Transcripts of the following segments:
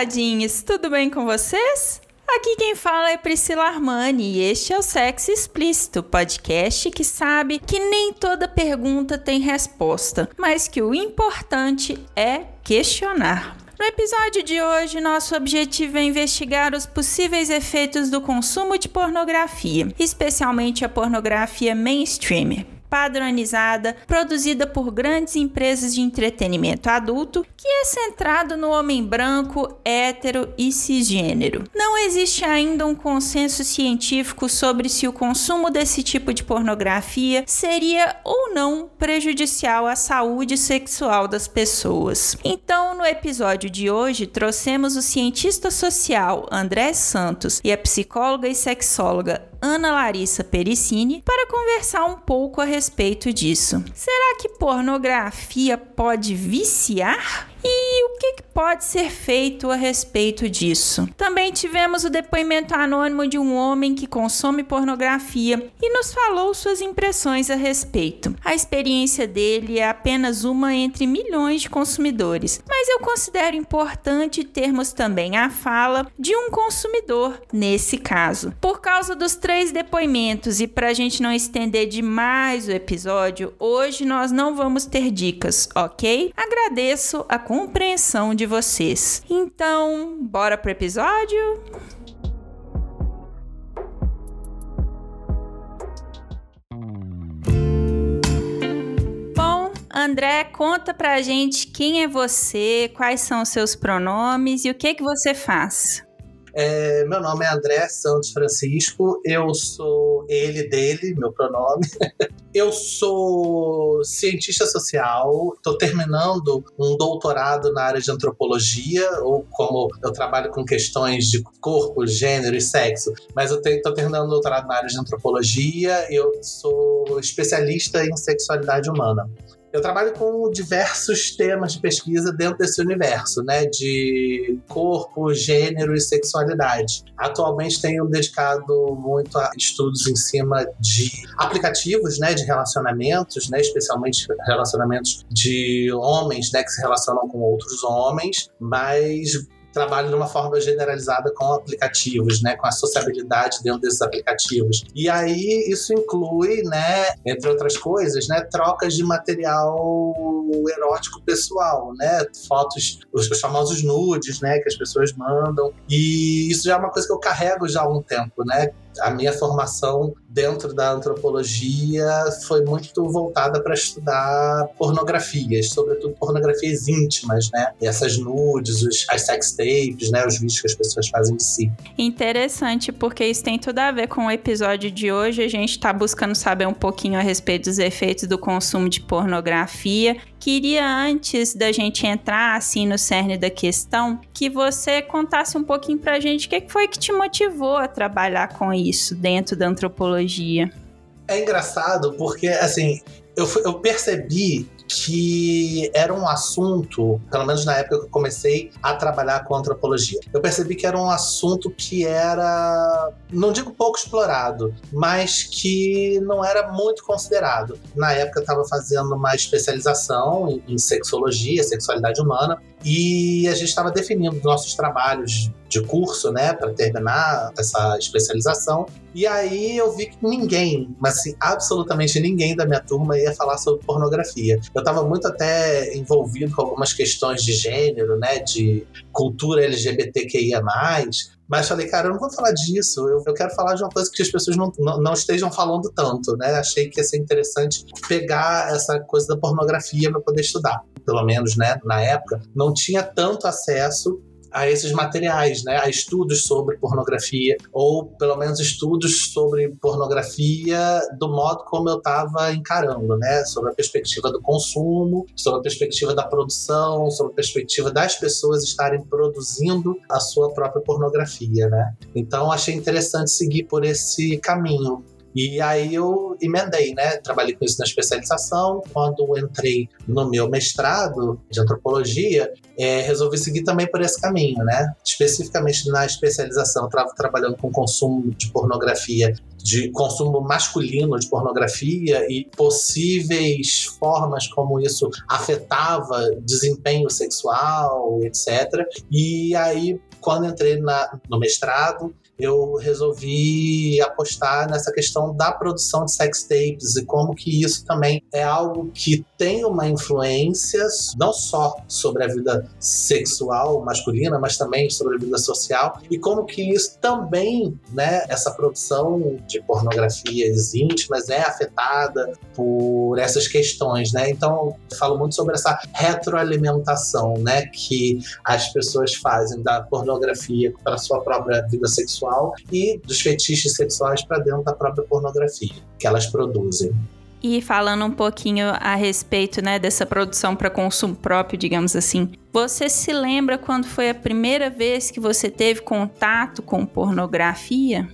Olá, taradinhos! Tudo bem com vocês? Aqui quem fala é Priscila Armani e este é o Sexo Explícito, podcast que sabe que nem toda pergunta tem resposta, mas que o importante é questionar. No episódio de hoje, nosso objetivo é investigar os possíveis efeitos do consumo de pornografia, especialmente a pornografia mainstream padronizada, produzida por grandes empresas de entretenimento adulto, que é centrado no homem branco, hétero e cisgênero. Não existe ainda um consenso científico sobre se o consumo desse tipo de pornografia seria ou não prejudicial à saúde sexual das pessoas. Então, no episódio de hoje, trouxemos o cientista social André Santos e a psicóloga e sexóloga Ana Larissa Pericini para conversar um pouco a respeito disso. Será que pornografia pode viciar? E o que, pode ser feito a respeito disso? Também tivemos o depoimento anônimo de um homem que consome pornografia e nos falou suas impressões a respeito. A experiência dele é apenas uma entre milhões de consumidores, mas eu considero importante termos também a fala de um consumidor nesse caso. Por causa dos três depoimentos e para a gente não estender demais o episódio, hoje nós não vamos ter dicas, ok? Agradeço a compreensão de vocês. Então, bora pro episódio? Bom, André, conta pra gente quem é você, quais são os seus pronomes e o que que você faz. É, meu nome é André Santos Francisco, eu sou ele, dele, meu pronome. eu sou cientista social, estou terminando um doutorado na área de antropologia, ou como eu trabalho com questões de corpo, gênero e sexo, mas eu estou terminando um doutorado na área de antropologia eu sou especialista em sexualidade humana. Eu trabalho com diversos temas de pesquisa dentro desse universo, né? De corpo, gênero e sexualidade. Atualmente tenho dedicado muito a estudos em cima de aplicativos, né? De relacionamentos, né? Especialmente relacionamentos de homens, né? Que se relacionam com outros homens, mas trabalho de uma forma generalizada com aplicativos, né, com a sociabilidade dentro desses aplicativos. E aí isso inclui, né, entre outras coisas, né, trocas de material erótico pessoal, né, fotos, os famosos nudes, né, que as pessoas mandam. E isso já é uma coisa que eu carrego já há um tempo, né, a minha formação dentro da antropologia foi muito voltada para estudar pornografias, sobretudo pornografias íntimas, né? E essas nudes, os, as sex tapes, né? Os vídeos que as pessoas fazem de si. Interessante, porque isso tem tudo a ver com o episódio de hoje. A gente está buscando saber um pouquinho a respeito dos efeitos do consumo de pornografia. Queria, antes da gente entrar assim no cerne da questão, que você contasse um pouquinho para a gente o que foi que te motivou a trabalhar com isso dentro da antropologia. É engraçado porque, assim, eu, eu percebi que era um assunto, pelo menos na época que eu comecei a trabalhar com antropologia, eu percebi que era um assunto que era, não digo pouco explorado, mas que não era muito considerado. Na época eu estava fazendo uma especialização em sexologia, sexualidade humana, e a gente estava definindo nossos trabalhos de curso, né, para terminar essa especialização. E aí eu vi que ninguém, mas assim, absolutamente ninguém da minha turma ia falar sobre pornografia. Eu estava muito até envolvido com algumas questões de gênero, né, de cultura LGBTQIA+, mas falei, cara, eu não vou falar disso, eu, eu quero falar de uma coisa que as pessoas não, não, não, estejam falando tanto, né? Achei que ia ser interessante pegar essa coisa da pornografia para poder estudar. Pelo menos, né, na época, não tinha tanto acesso a esses materiais, né? A estudos sobre pornografia, ou pelo menos estudos sobre pornografia do modo como eu estava encarando, né? Sobre a perspectiva do consumo, sobre a perspectiva da produção, sobre a perspectiva das pessoas estarem produzindo a sua própria pornografia, né? Então achei interessante seguir por esse caminho. E aí eu emendei, né? Trabalhei com isso na especialização. Quando entrei no meu mestrado de antropologia, é, resolvi seguir também por esse caminho, né? Especificamente na especialização, estava trabalhando com consumo de pornografia de consumo masculino de pornografia e possíveis formas como isso afetava desempenho sexual, etc. E aí, quando entrei na, no mestrado, eu resolvi apostar nessa questão da produção de sex tapes e como que isso também é algo que tem uma influência não só sobre a vida sexual masculina, mas também sobre a vida social e como que isso também, né, essa produção de pornografias íntimas é afetada por essas questões, né? Então, eu falo muito sobre essa retroalimentação, né, que as pessoas fazem da pornografia para sua própria vida sexual e dos fetiches sexuais para dentro da própria pornografia que elas produzem. E falando um pouquinho a respeito né, dessa produção para consumo próprio, digamos assim, você se lembra quando foi a primeira vez que você teve contato com pornografia?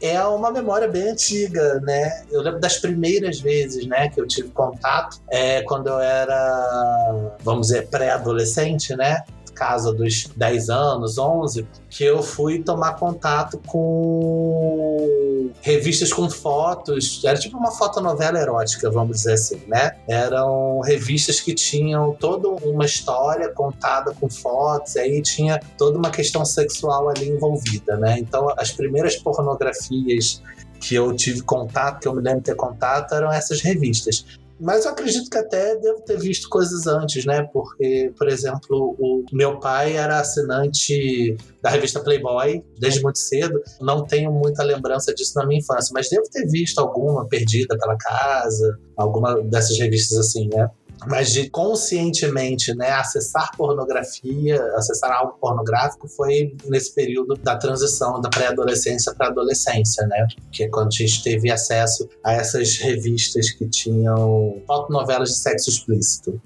É uma memória bem antiga, né? Eu lembro das primeiras vezes, né, que eu tive contato, é quando eu era, vamos dizer, pré-adolescente, né? Casa dos 10 anos, 11, que eu fui tomar contato com revistas com fotos. Era tipo uma fotonovela erótica, vamos dizer assim, né? Eram revistas que tinham toda uma história contada com fotos, aí tinha toda uma questão sexual ali envolvida, né? Então, as primeiras pornografias que eu tive contato, que eu me lembro de ter contato, eram essas revistas. Mas eu acredito que até devo ter visto coisas antes, né? Porque, por exemplo, o meu pai era assinante da revista Playboy desde muito cedo. Não tenho muita lembrança disso na minha infância, mas devo ter visto alguma perdida pela casa, alguma dessas revistas assim, né? Mas de conscientemente né, acessar pornografia, acessar algo pornográfico, foi nesse período da transição da pré-adolescência para adolescência, né? Que é quando a gente teve acesso a essas revistas que tinham fotonovelas de sexo explícito.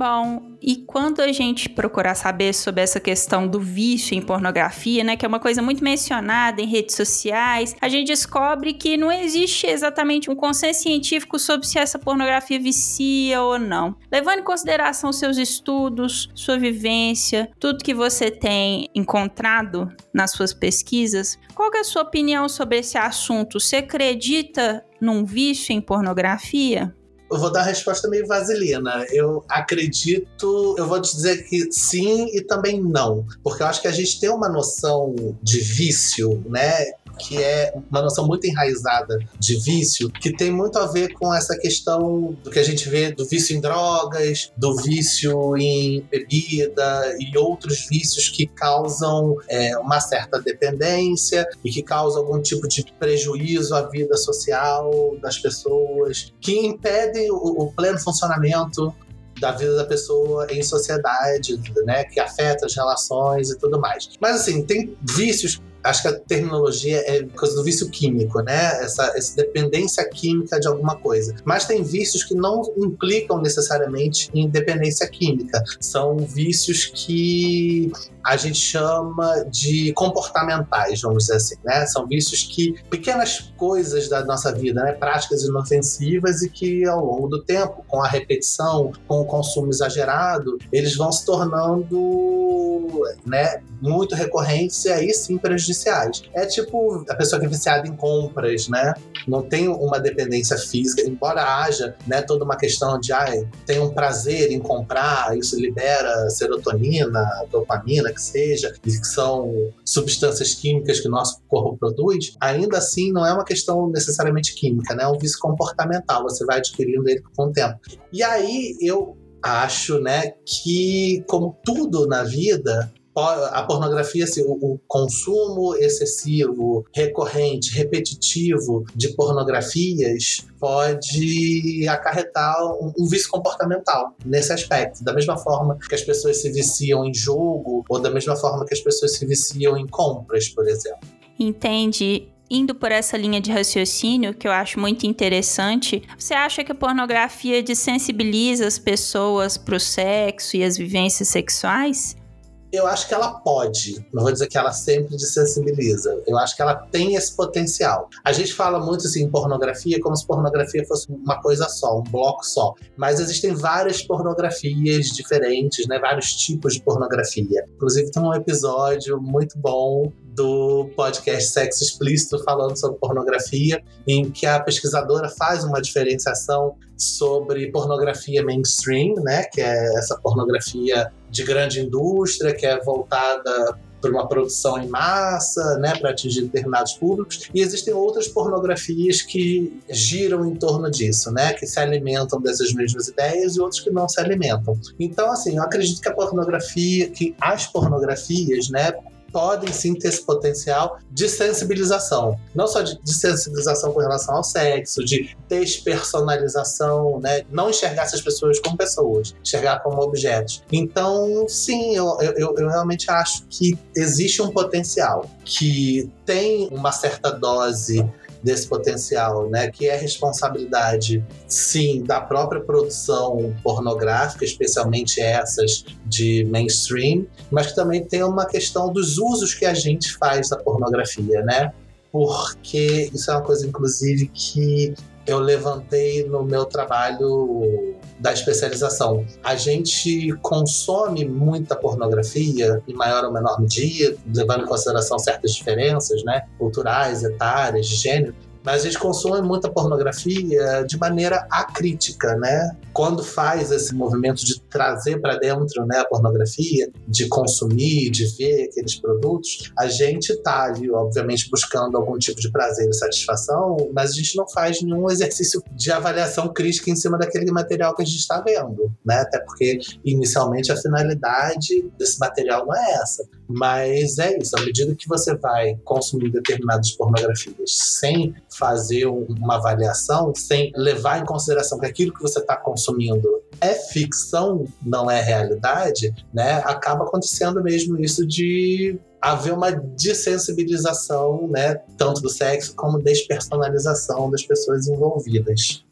Bom, e quando a gente procurar saber sobre essa questão do vício em pornografia, né, que é uma coisa muito mencionada em redes sociais, a gente descobre que não existe exatamente um consenso científico sobre se essa pornografia vicia ou não. Levando em consideração seus estudos, sua vivência, tudo que você tem encontrado nas suas pesquisas, qual é a sua opinião sobre esse assunto? Você acredita num vício em pornografia? Eu vou dar uma resposta meio vaselina. Eu acredito, eu vou te dizer que sim e também não. Porque eu acho que a gente tem uma noção de vício, né? Que é uma noção muito enraizada de vício, que tem muito a ver com essa questão do que a gente vê do vício em drogas, do vício em bebida e outros vícios que causam é, uma certa dependência e que causam algum tipo de prejuízo à vida social das pessoas, que impedem o, o pleno funcionamento da vida da pessoa em sociedade, né, que afeta as relações e tudo mais. Mas assim, tem vícios acho que a terminologia é coisa do vício químico, né? Essa, essa, dependência química de alguma coisa. Mas tem vícios que não implicam necessariamente em dependência química. São vícios que a gente chama de comportamentais, vamos dizer assim, né? São vícios que pequenas coisas da nossa vida, né? Práticas inofensivas e que ao longo do tempo, com a repetição, com o consumo exagerado, eles vão se tornando, né? Muito recorrentes e aí sim É tipo a pessoa que é viciada em compras, né? Não tem uma dependência física, embora haja, né? Toda uma questão de, ai, tem um prazer em comprar, isso libera serotonina, dopamina que seja, e que são substâncias químicas que o nosso corpo produz, ainda assim não é uma questão necessariamente química, né? É um vício comportamental, você vai adquirindo ele com o tempo. E aí eu acho, né, que como tudo na vida, a pornografia, assim, o, o, consumo excessivo, recorrente, repetitivo de pornografias pode acarretar um, um vício comportamental nesse aspecto. Da mesma forma que as pessoas se viciam em jogo, ou da mesma forma que as pessoas se viciam em compras, por exemplo. Entende? indo por essa linha de raciocínio, que eu acho muito interessante, você acha que a pornografia desensibiliza as pessoas para o sexo e as vivências sexuais? Eu acho que ela pode, não vou dizer que ela sempre desensibiliza. Eu acho que ela tem esse potencial. A gente fala muito assim em pornografia como se pornografia fosse uma coisa só, um bloco só. Mas existem várias pornografias diferentes, né? Vários tipos de pornografia. Inclusive tem um episódio muito bom do podcast Sexo Explícito falando sobre pornografia, em que a pesquisadora faz uma diferenciação sobre pornografia mainstream, né, que é essa pornografia de grande indústria, que é voltada para uma produção em massa, né, para atingir determinados públicos, e existem outras pornografias que giram em torno disso, né, que se alimentam dessas mesmas ideias e outros que não se alimentam. Então, assim, eu acredito que a pornografia, que as pornografias, né, podem sim ter esse potencial de sensibilização. Não só de, de, sensibilização com relação ao sexo, de despersonalização, né? Não enxergar essas pessoas como pessoas, enxergar como objetos. Então, sim, eu, eu, eu realmente acho que existe um potencial que tem uma certa dose desse potencial, né? Que é responsabilidade, sim, da própria produção pornográfica, especialmente essas de mainstream, mas que também tem uma questão dos usos que a gente faz da pornografia, né? Porque isso é uma coisa, inclusive, que eu levantei no meu trabalho da especialização. A gente consome muita pornografia, em maior ou menor medida, levando em consideração certas diferenças né, culturais, etárias, de gênero, a gente consome muita pornografia de maneira acrítica, né? Quando faz esse movimento de trazer para dentro né, a pornografia, de consumir, de ver aqueles produtos, a gente está ali, obviamente, buscando algum tipo de prazer e satisfação, mas a gente não faz nenhum exercício de avaliação crítica em cima daquele material que a gente está vendo, né? Até porque, inicialmente, a finalidade desse material não é essa. Mas é isso, à medida que você vai consumir determinadas pornografias sem fazer uma avaliação, sem levar em consideração que aquilo que você está consumindo é ficção, não é realidade, né? Acaba acontecendo mesmo isso de haver uma desensibilização, né, tanto do sexo como despersonalização das pessoas envolvidas.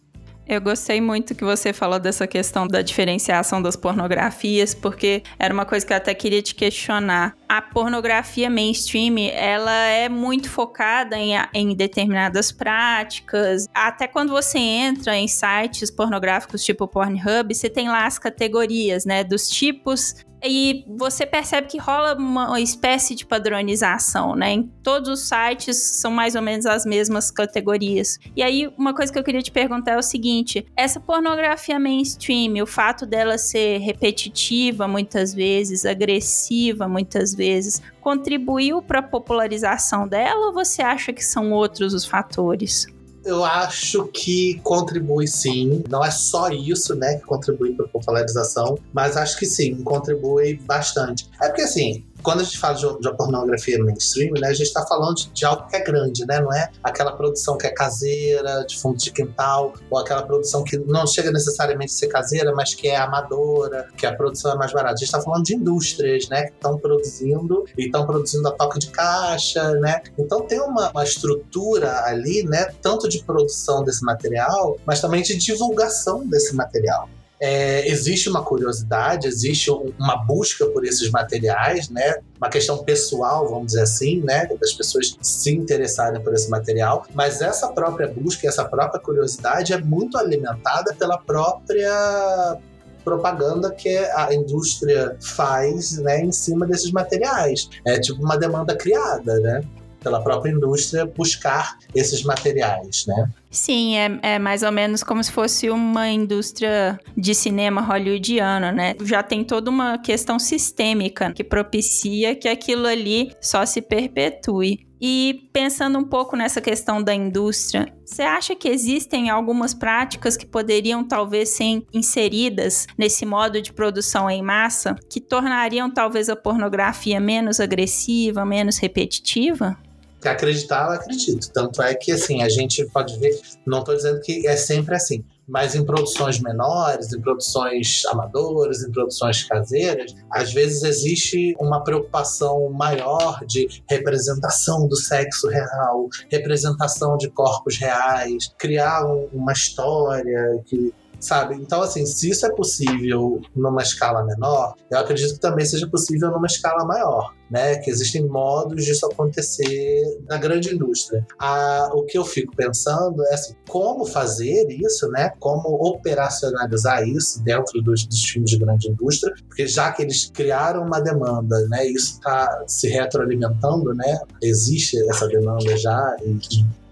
Eu gostei muito que você falou dessa questão da diferenciação das pornografias, porque era uma coisa que eu até queria te questionar. A pornografia mainstream, ela é muito focada em, em determinadas práticas. Até quando você entra em sites pornográficos tipo Pornhub, você tem lá as categorias, né, dos tipos e você percebe que rola uma espécie de padronização, né? Em todos os sites são mais ou menos as mesmas categorias. E aí, uma coisa que eu queria te perguntar é o seguinte: essa pornografia mainstream, o fato dela ser repetitiva muitas vezes, agressiva muitas vezes, contribuiu para a popularização dela ou você acha que são outros os fatores? Eu acho que contribui sim. Não é só isso, né, que contribui para a popularização, mas acho que sim, contribui bastante. É porque assim, quando a gente fala de, de pornografia mainstream, né, a gente está falando de, de, algo que é grande, né? Não é aquela produção que é caseira, de fundo de quintal, ou aquela produção que não chega necessariamente a ser caseira, mas que é amadora, que a produção é mais barata. A gente está falando de indústrias, né? Que estão produzindo e estão produzindo a toque de caixa, né? Então tem uma, uma estrutura ali, né? Tanto de produção desse material, mas também de divulgação desse material é, existe uma curiosidade, existe uma busca por esses materiais, né? Uma questão pessoal, vamos dizer assim, né? Das pessoas se interessarem por esse material. Mas essa própria busca, essa própria curiosidade é muito alimentada pela própria propaganda que a indústria faz né, em cima desses materiais. É tipo uma demanda criada, né? pela própria indústria buscar esses materiais, né? Sim, é, é mais ou menos como se fosse uma indústria de cinema hollywoodiano, né? Já tem toda uma questão sistêmica que propicia que aquilo ali só se perpetue. E pensando um pouco nessa questão da indústria, você acha que existem algumas práticas que poderiam talvez ser inseridas nesse modo de produção em massa que tornariam talvez a pornografia menos agressiva, menos repetitiva? Acreditar, eu acredito. Tanto é que, assim, a gente pode ver, não estou dizendo que é sempre assim, mas em produções menores, em produções amadoras, em produções caseiras, às vezes existe uma preocupação maior de representação do sexo real, representação de corpos reais, criar um, uma história que sabe? Então, assim, se isso é possível numa escala menor, eu acredito que também seja possível numa escala maior né? Que existem modos disso acontecer na grande indústria. Ah, o que eu fico pensando é assim, como fazer isso, né? Como operacionalizar isso dentro dos, dos filmes de grande indústria, porque já que eles criaram uma demanda, né? Isso está se retroalimentando, né? Existe essa demanda já e,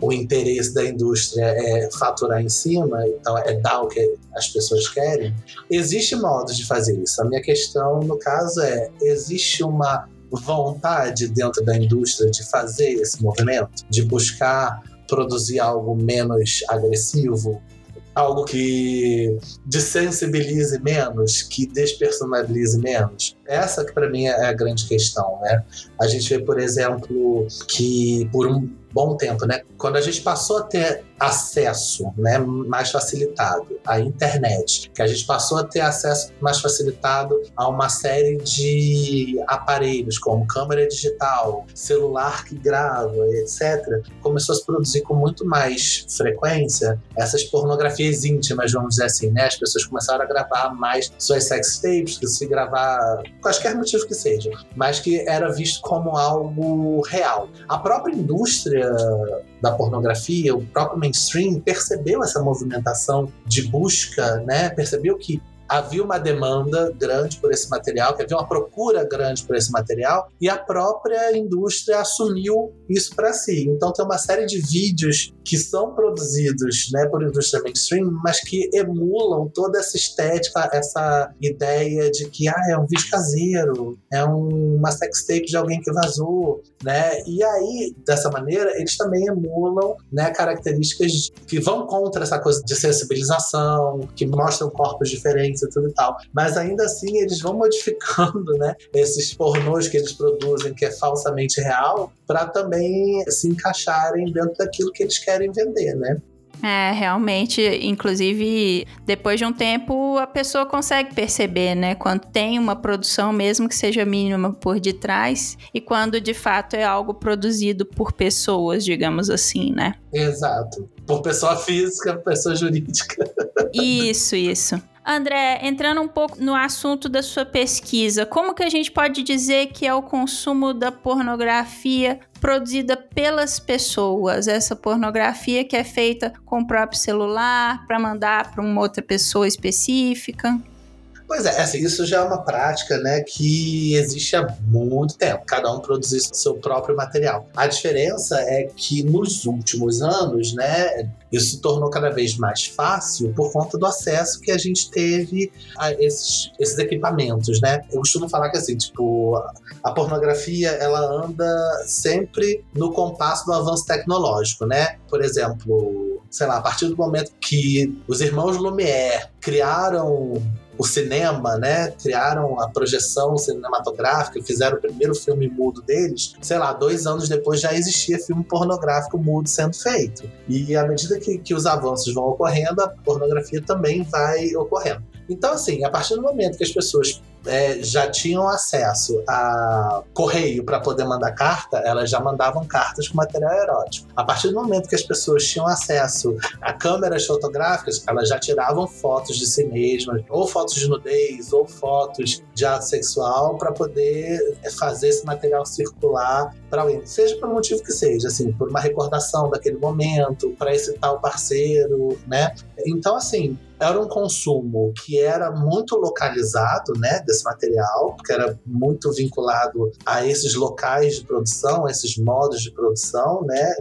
o interesse da indústria é faturar em cima, então é dar o que as pessoas querem. Existe modos de fazer isso. A minha questão, no caso, é: existe uma vontade dentro da indústria de fazer esse movimento, de buscar produzir algo menos agressivo, algo que desensibilize menos, que despersonalize menos. Essa que para mim é a grande questão, né? A gente vê, por exemplo, que por um bom tempo, né? Quando a gente passou a ter acesso, né, mais facilitado à internet, que a gente passou a ter acesso mais facilitado a uma série de aparelhos como câmera digital, celular que grava, etc, começou a se produzir com muito mais frequência essas pornografias íntimas, vamos dizer assim, né? As pessoas começaram a gravar mais suas sex tapes, se gravar quaisquer motivo que seja, mas que era visto como algo real. A própria indústria da pornografia, o próprio mainstream percebeu essa movimentação de busca, né? Percebeu que havia uma demanda grande por esse material, que havia uma procura grande por esse material, e a própria indústria assumiu isso para si. Então tem uma série de vídeos que são produzidos né, por indústria mainstream, mas que emulam toda essa estética, essa ideia de que ah, é um vídeo caseiro, é um, uma sextape de alguém que vazou, né? E aí, dessa maneira, eles também emulam né, características que vão contra essa coisa de sensibilização, que mostram corpos diferentes e tudo e tal. Mas ainda assim, eles vão modificando né, esses pornôs que eles produzem, que é falsamente real, para também se encaixarem dentro daquilo que eles querem vender, né? É, realmente, inclusive, depois de um tempo, a pessoa consegue perceber, né? Quando tem uma produção, mesmo que seja mínima por detrás, e quando de fato é algo produzido por pessoas, digamos assim, né? Exato. Por pessoa física, pessoa jurídica. Isso, isso. André, entrando um pouco no assunto da sua pesquisa, como que a gente pode dizer que é o consumo da pornografia produzida pelas pessoas, essa pornografia que é feita com o próprio celular para mandar para uma outra pessoa específica? Pois é, assim, isso já é uma prática né, que existe há muito tempo, cada um produzir seu próprio material. A diferença é que nos últimos anos, né, isso se tornou cada vez mais fácil por conta do acesso que a gente teve a esses, esses equipamentos, né? Eu costumo falar que assim, tipo, a pornografia ela anda sempre no compasso do avanço tecnológico, né? Por exemplo, sei lá, a partir do momento que os irmãos Lumière criaram o cinema, né? Criaram a projeção cinematográfica, fizeram o primeiro filme mudo deles. Sei lá, dois anos depois já existia filme pornográfico mudo sendo feito. E à medida que, que os avanços vão ocorrendo, a pornografia também vai ocorrendo. Então, assim, a partir do momento que as pessoas é, já tinham acesso a correio para poder mandar carta, elas já mandavam cartas com material erótico. A partir do momento que as pessoas tinham acesso a câmeras fotográficas, elas já tiravam fotos de si mesmas, ou fotos de nudez, ou fotos de ato sexual, para poder fazer esse material circular para alguém, seja por motivo que seja, assim, por uma recordação daquele momento, para excitar o parceiro, né? Então, assim, era um consumo que era muito localizado, né, desse material, porque era muito vinculado a esses locais de produção, esses modos de produção, né,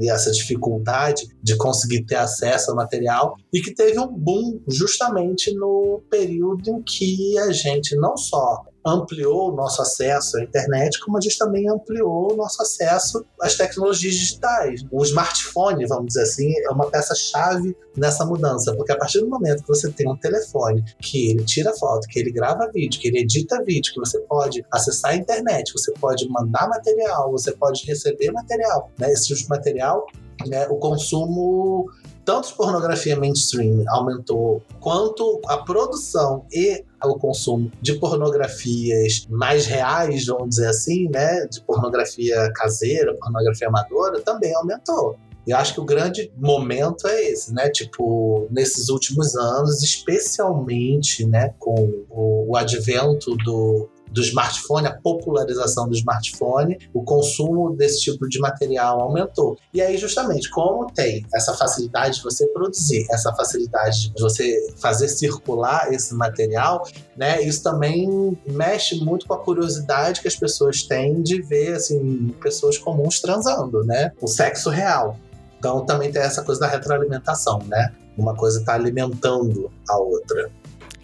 e essa dificuldade de conseguir ter acesso ao material e que teve um boom justamente no período em que a gente não só ampliou o nosso acesso à internet, como a gente também ampliou o nosso acesso às tecnologias digitais. O smartphone, vamos dizer assim, é uma peça-chave nessa mudança, porque a partir do momento que você tem um telefone que ele tira foto, que ele grava vídeo, que ele edita vídeo, que você pode acessar a internet, você pode mandar material, você pode receber material, né? esse tipo de material, né? o consumo tanto pornografia mainstream aumentou, quanto a produção e o consumo de pornografias mais reais, vamos dizer assim, né, de pornografia caseira, pornografia amadora, também aumentou. E acho que o grande momento é esse, né? Tipo, nesses últimos anos, especialmente, né, com o advento do, do smartphone, a popularização do smartphone, o consumo desse tipo de material aumentou. E aí, justamente, como tem essa facilidade de você produzir, essa facilidade de você fazer circular esse material, né, isso também mexe muito com a curiosidade que as pessoas têm de ver assim, pessoas comuns transando, né? O sexo real. Então também tem essa coisa da retroalimentação, né? Uma coisa está alimentando a outra.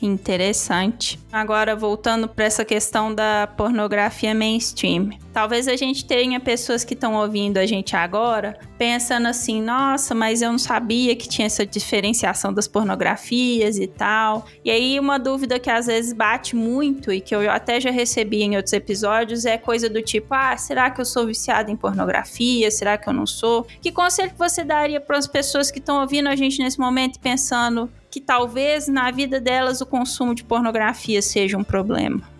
Interessante. Agora, voltando para essa questão da pornografia mainstream. Talvez a gente tenha pessoas que estão ouvindo a gente agora pensando assim: nossa, mas eu não sabia que tinha essa diferenciação das pornografias e tal. E aí, uma dúvida que às vezes bate muito e que eu até já recebi em outros episódios é coisa do tipo: ah, será que eu sou viciada em pornografia? Será que eu não sou? Que conselho você daria para as pessoas que estão ouvindo a gente nesse momento pensando que talvez na vida delas o consumo de pornografia seja um problema?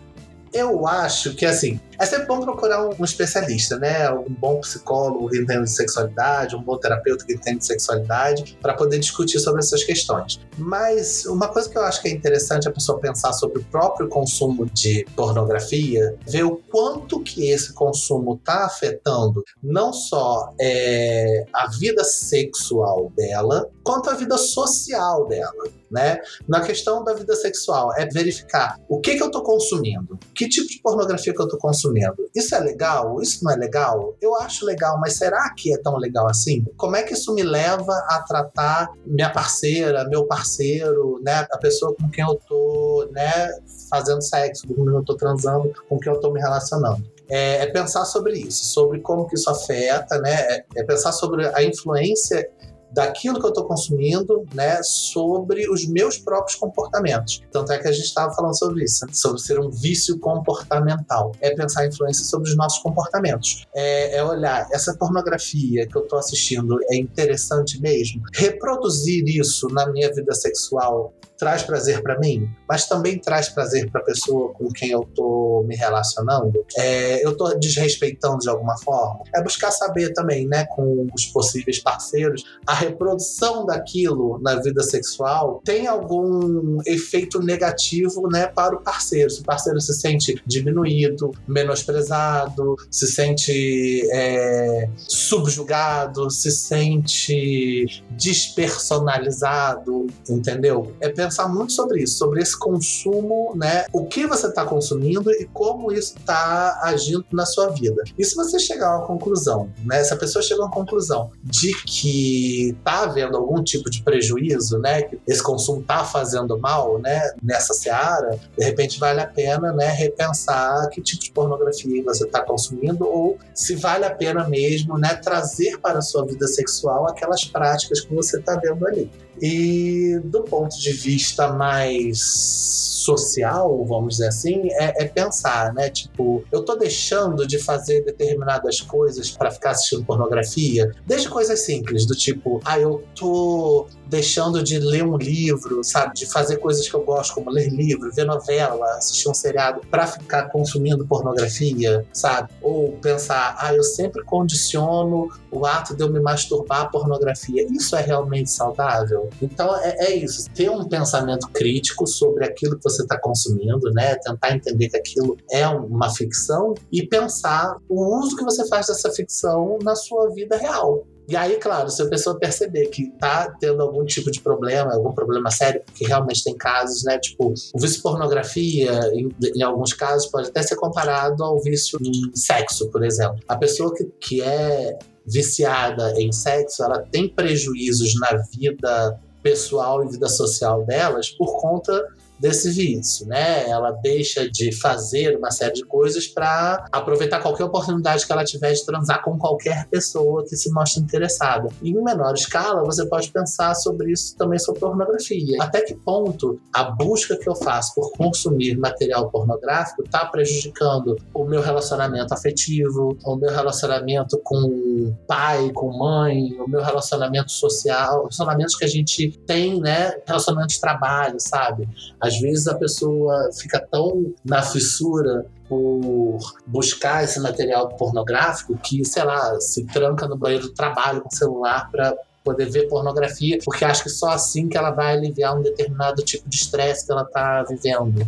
Eu acho que, assim, é sempre bom procurar um, especialista, né? Um bom psicólogo que entende de sexualidade, um bom terapeuta que entende de sexualidade, para poder discutir sobre essas questões. Mas uma coisa que eu acho que é interessante a pessoa pensar sobre o próprio consumo de pornografia, ver o quanto que esse consumo está afetando não só é, a vida sexual dela, quanto a vida social dela. Né? Na questão da vida sexual, é verificar o que, que eu estou consumindo, que tipo de pornografia que eu estou consumindo. Isso é legal? Isso não é legal? Eu acho legal, mas será que é tão legal assim? Como é que isso me leva a tratar minha parceira, meu parceiro, né, a pessoa com quem eu tô, né, fazendo sexo, com quem eu tô transando, com quem eu tô me relacionando? É, é, pensar sobre isso, sobre como que isso afeta, né? É, é pensar sobre a influência daquilo que eu estou consumindo, né, sobre os meus próprios comportamentos. Tanto é que a gente estava falando sobre isso, sobre ser um vício comportamental. É pensar a influência sobre os nossos comportamentos. É, é olhar essa pornografia que eu estou assistindo é interessante mesmo. Reproduzir isso na minha vida sexual traz prazer para mim, mas também traz prazer para a pessoa com quem eu tô me relacionando. É, eu tô desrespeitando de alguma forma. É buscar saber também, né, com os possíveis parceiros, a reprodução daquilo na vida sexual tem algum efeito negativo, né, para o parceiro. Se o parceiro se sente diminuído, menosprezado, se sente é, subjugado, se sente despersonalizado, entendeu? É pensar muito sobre isso, sobre esse consumo, né? O que você está consumindo e como isso está agindo na sua vida. E se você chegar a uma conclusão, né? Se a pessoa chegar a uma conclusão de que está havendo algum tipo de prejuízo, né? Que esse consumo está fazendo mal, né? Nessa seara, de repente vale a pena, né? Repensar que tipo de pornografia você está consumindo ou se vale a pena mesmo, né? Trazer para a sua vida sexual aquelas práticas que você está vendo ali. E do ponto de vista mais social, vamos dizer assim, é, é, pensar, né? Tipo, eu tô deixando de fazer determinadas coisas para ficar assistindo pornografia, desde coisas simples, do tipo, ah, eu tô deixando de ler um livro, sabe? De fazer coisas que eu gosto, como ler livro, ver novela, assistir um seriado, para ficar consumindo pornografia, sabe? Ou pensar, ah, eu sempre condiciono o ato de eu me masturbar à pornografia. Isso é realmente saudável? Então é, é isso. Ter um pensamento crítico sobre aquilo que você está consumindo, né? Tentar entender que aquilo é uma ficção e pensar o uso que você faz dessa ficção na sua vida real. E aí, claro, se a pessoa perceber que tá tendo algum tipo de problema, algum problema sério, porque realmente tem casos, né? Tipo, o vício pornografia, em, em alguns casos, pode até ser comparado ao vício em sexo, por exemplo. A pessoa que, que é viciada em sexo, ela tem prejuízos na vida pessoal e vida social delas por conta desse vício, né? Ela deixa de fazer uma série de coisas para aproveitar qualquer oportunidade que ela tiver de transar com qualquer pessoa que se mostre interessada. E em menor escala, você pode pensar sobre isso também sobre pornografia. Até que ponto a busca que eu faço por consumir material pornográfico está prejudicando o meu relacionamento afetivo, o meu relacionamento com pai, com mãe, o meu relacionamento social, relacionamentos que a gente tem, né? Relacionamento de trabalho, sabe? Às vezes a pessoa fica tão na fissura por buscar esse material pornográfico que, sei lá, se tranca no banheiro do trabalho com o celular para poder ver pornografia, porque acha que só assim que ela vai aliviar um determinado tipo de estresse que ela está vivendo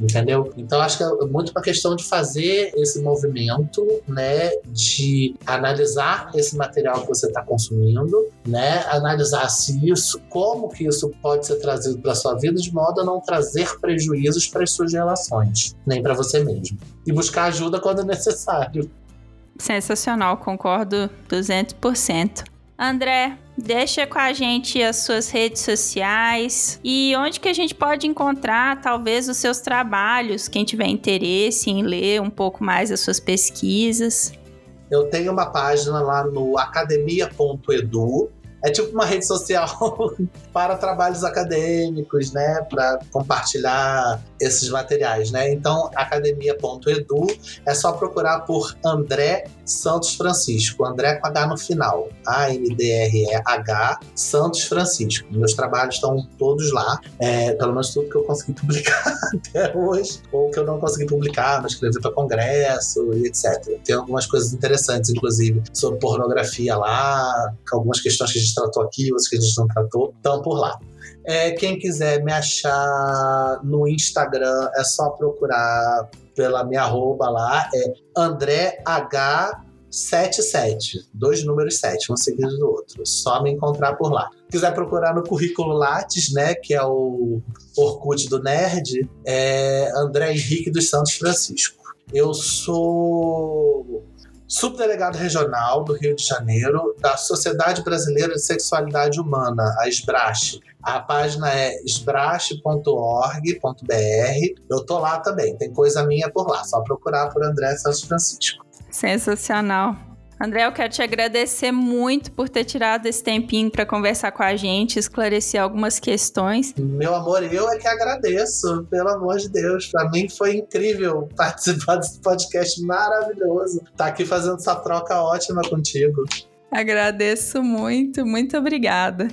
entendeu? Então acho que é muito uma questão de fazer esse movimento, né, de analisar esse material que você está consumindo, né, analisar se isso, como que isso pode ser trazido para sua vida de modo a não trazer prejuízos para as suas relações, nem para você mesmo, e buscar ajuda quando necessário. Sensacional, concordo 200%. André, deixa com a gente as suas redes sociais e onde que a gente pode encontrar talvez os seus trabalhos, quem tiver interesse em ler um pouco mais as suas pesquisas. Eu tenho uma página lá no academia.edu, é tipo uma rede social para trabalhos acadêmicos, né? Para compartilhar esses materiais, né? Então, academia.edu é só procurar por André Santos Francisco, André com H no final, A-N-D-R-E-H Santos Francisco. Meus trabalhos estão todos lá, é, pelo menos tudo que eu consegui publicar até hoje, ou que eu não consegui publicar, mas escrevi para congresso e etc. Tem algumas coisas interessantes, inclusive, sobre pornografia lá, algumas questões que a gente tratou aqui, outras que a gente não tratou, estão por lá. É, quem quiser me achar no Instagram é só procurar pela minha arroba lá, é André H 77, dois números 7, um seguido do outro. Só me encontrar por lá. Quiser procurar no currículo Lattes, né, que é o Orkut do Nerd, é André Henrique dos Santos Francisco. Eu sou subdelegado regional do Rio de Janeiro da Sociedade Brasileira de Sexualidade Humana, a SBRASH. A página é sbrash.org.br. Eu tô lá também, tem coisa minha por lá, só procurar por André Santos Francisco. Sensacional. André, eu quero te agradecer muito por ter tirado esse tempinho para conversar com a gente, esclarecer algumas questões. Meu amor, eu é que agradeço, pelo amor de Deus. Para mim foi incrível participar desse podcast maravilhoso. Tá aqui fazendo essa troca ótima contigo. Agradeço muito, muito obrigada.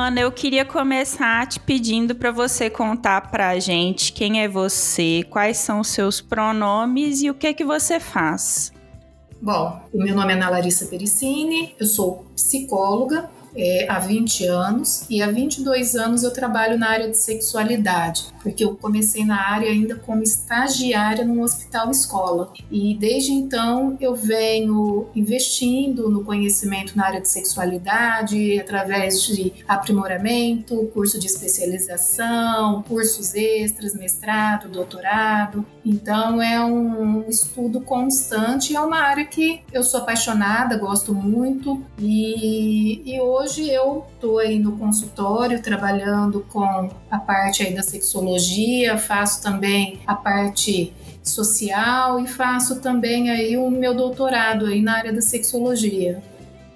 Ana, eu queria começar te pedindo para você contar para a gente quem é você, quais são os seus pronomes e o que é que você faz. Bom, o meu nome é Ana Larissa Pericini, eu sou psicóloga, é, há 20 anos e há 22 anos eu trabalho na área de sexualidade, porque eu comecei na área ainda como estagiária no hospital escola. E desde então eu venho investindo no conhecimento na área de sexualidade através de aprimoramento, curso de especialização, cursos extras, mestrado, doutorado. Então é um estudo constante, é uma área que eu sou apaixonada, gosto muito e, e hoje hoje eu estou aí no consultório trabalhando com a parte aí da sexologia, faço também a parte social e faço também aí o meu doutorado aí na área da sexologia.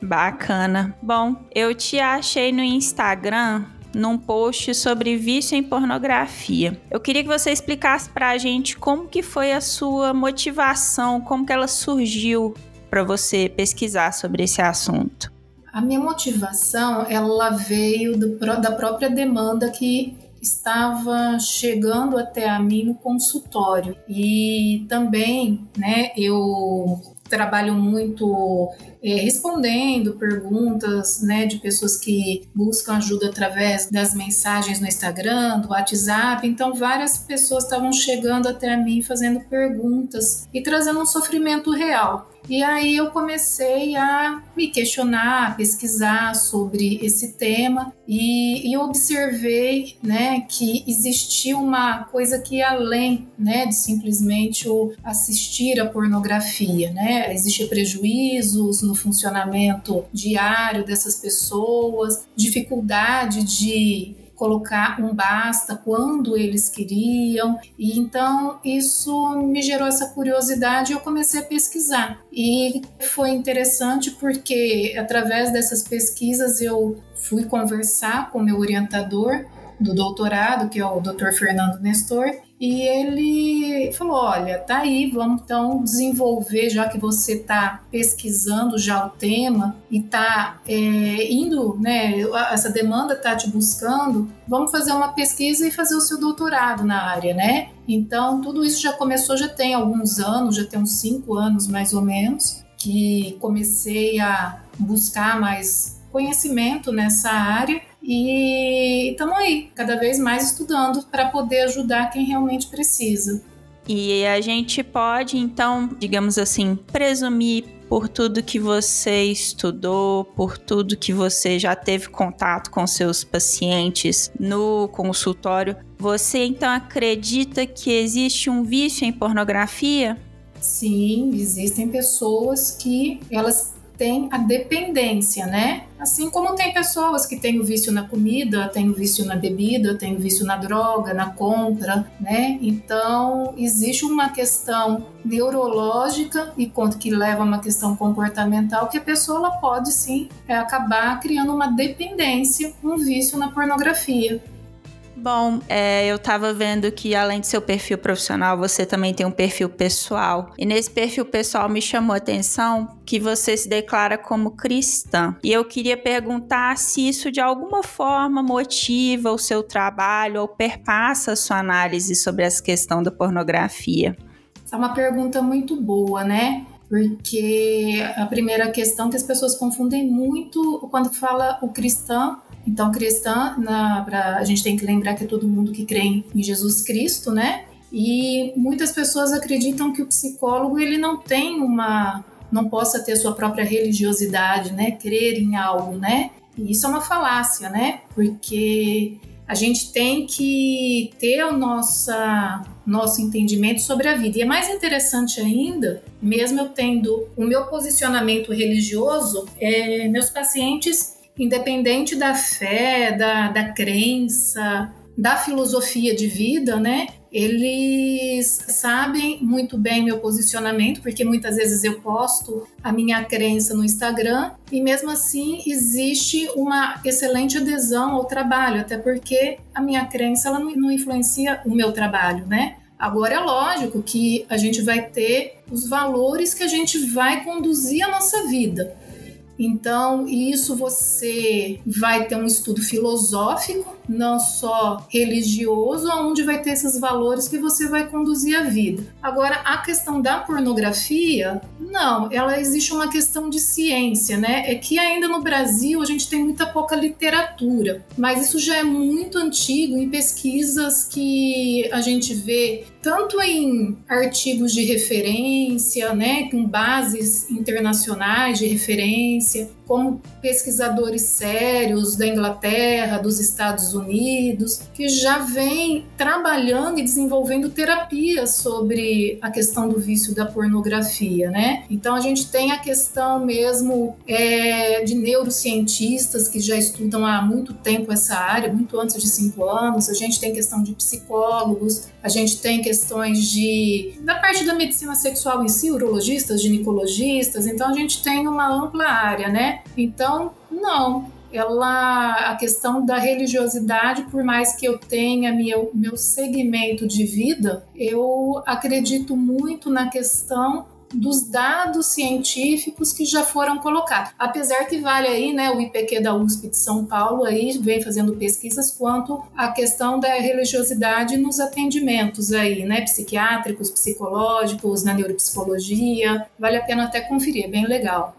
Bacana. Bom, eu te achei no Instagram num post sobre vício em pornografia. Eu queria que você explicasse para a gente como que foi a sua motivação, como que ela surgiu para você pesquisar sobre esse assunto. A minha motivação, ela veio do, da própria demanda que estava chegando até a mim no consultório. E também, né, eu trabalho muito é, respondendo perguntas né, de pessoas que buscam ajuda através das mensagens no Instagram, do WhatsApp. Então, várias pessoas estavam chegando até mim fazendo perguntas e trazendo um sofrimento real. E aí eu comecei a me questionar, a pesquisar sobre esse tema e, e observei, né, que existia uma coisa que ia além, né, de simplesmente o assistir a pornografia, né? Existem prejuízos no funcionamento diário dessas pessoas, dificuldade de colocar um basta quando eles queriam. E então isso me gerou essa curiosidade e eu comecei a pesquisar. E foi interessante porque através dessas pesquisas eu fui conversar com meu orientador do doutorado, que é o Dr. Fernando Nestor, e ele falou: olha, tá aí, vamos então desenvolver, já que você está pesquisando já o tema e está é, indo, né? Essa demanda está te buscando, vamos fazer uma pesquisa e fazer o seu doutorado na área, né? Então, tudo isso já começou, já tem alguns anos, já tem uns cinco anos mais ou menos, que comecei a buscar mais conhecimento nessa área e estamos aí, cada vez mais estudando para poder ajudar quem realmente precisa. E a gente pode, então, digamos assim, presumir por tudo que você estudou, por tudo que você já teve contato com seus pacientes no consultório, você então acredita que existe um vício em pornografia? Sim, existem pessoas que elas tem a dependência, né? Assim como tem pessoas que têm o vício na comida, têm o vício na bebida, têm o vício na droga, na compra, né? Então, existe uma questão neurológica e que leva a uma questão comportamental que a pessoa pode sim é, acabar criando uma dependência, um vício na pornografia. Bom, é, eu tava vendo que além de seu perfil profissional, você também tem um perfil pessoal. E nesse perfil pessoal me chamou a atenção que você se declara como cristã. E eu queria perguntar se isso de alguma forma motiva o seu trabalho ou perpassa a sua análise sobre essa questão da pornografia. Essa é uma pergunta muito boa, né? Porque a primeira questão que as pessoas confundem muito quando fala o cristão então, cristã, na, pra, a gente tem que lembrar que é todo mundo que crê em Jesus Cristo, né? E muitas pessoas acreditam que o psicólogo ele não tem uma, não possa ter sua própria religiosidade, né? Crer em algo, né? E isso é uma falácia, né? Porque a gente tem que ter o nossa, nosso entendimento sobre a vida. E é mais interessante ainda, mesmo eu tendo o meu posicionamento religioso, é, meus pacientes independente da fé, da, da crença, da filosofia de vida, né? Eles sabem muito bem meu posicionamento, porque muitas vezes eu posto a minha crença no Instagram e mesmo assim existe uma excelente adesão ao trabalho, até porque a minha crença ela não influencia o meu trabalho, né? Agora é lógico que a gente vai ter os valores que a gente vai conduzir a nossa vida. Então, isso você vai ter um estudo filosófico, não só religioso, onde vai ter esses valores que você vai conduzir a vida. Agora, a questão da pornografia, não, ela existe uma questão de ciência, né? É que ainda no Brasil a gente tem muita pouca literatura, mas isso já é muito antigo em pesquisas que a gente vê tanto em artigos de referência, né, com bases internacionais de referência, como pesquisadores sérios da Inglaterra, dos Estados Unidos, que já vêm trabalhando e desenvolvendo terapias sobre a questão do vício da pornografia, né? Então a gente tem a questão mesmo é, de neurocientistas que já estudam há muito tempo essa área, muito antes de cinco anos. A gente tem questão de psicólogos, a gente tem questões de da parte da medicina sexual em si, urologistas, ginecologistas. Então a gente tem uma ampla área, né? Então, não. Ela, a questão da religiosidade, por mais que eu tenha meu, meu segmento de vida, eu acredito muito na questão dos dados científicos que já foram colocados. Apesar que vale aí, né, o IPQ da USP de São Paulo aí vem fazendo pesquisas quanto à questão da religiosidade nos atendimentos aí, né, psiquiátricos, psicológicos, na neuropsicologia. Vale a pena até conferir, é bem legal.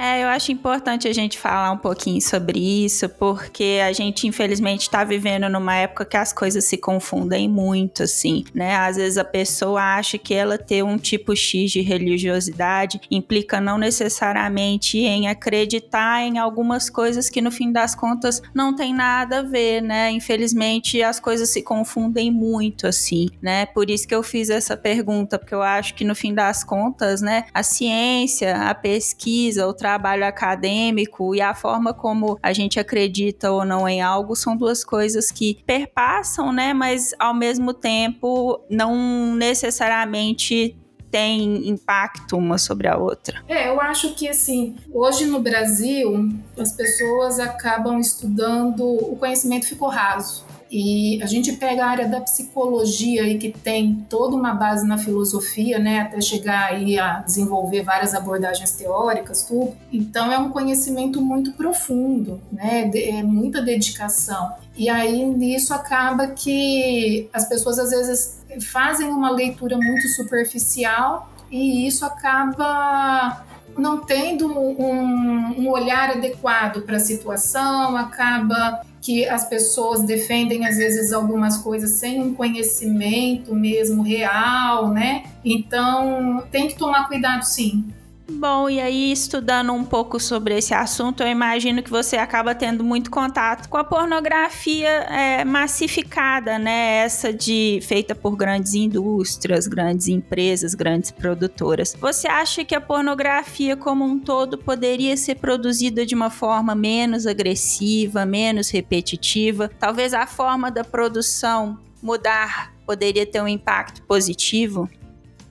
É, eu acho importante a gente falar um pouquinho sobre isso, porque a gente, infelizmente, está vivendo numa época que as coisas se confundem muito, assim, né? Às vezes a pessoa acha que ela ter um tipo X de religiosidade implica não necessariamente em acreditar em algumas coisas que, no fim das contas, não tem nada a ver, né? Infelizmente, as coisas se confundem muito, assim, né? Por isso que eu fiz essa pergunta, porque eu acho que, no fim das contas, né, a ciência, a pesquisa, o trabalho acadêmico e a forma como a gente acredita ou não em algo são duas coisas que perpassam, né? Mas ao mesmo tempo não necessariamente tem impacto uma sobre a outra? É, eu acho que assim, hoje no Brasil, as pessoas acabam estudando, o conhecimento ficou raso. E a gente pega a área da psicologia aí que tem toda uma base na filosofia, né, até chegar aí a desenvolver várias abordagens teóricas, tudo. Então é um conhecimento muito profundo, né, é muita dedicação. E aí nisso acaba que as pessoas às vezes fazem uma leitura muito superficial e isso acaba não tendo um, um olhar adequado para a situação, acaba que as pessoas defendem às vezes algumas coisas sem um conhecimento mesmo real, né? Então tem que tomar cuidado sim. Bom, e aí estudando um pouco sobre esse assunto, eu imagino que você acaba tendo muito contato com a pornografia é, massificada, né? Essa de feita por grandes indústrias, grandes empresas, grandes produtoras. Você acha que a pornografia como um todo poderia ser produzida de uma forma menos agressiva, menos repetitiva? Talvez a forma da produção mudar poderia ter um impacto positivo?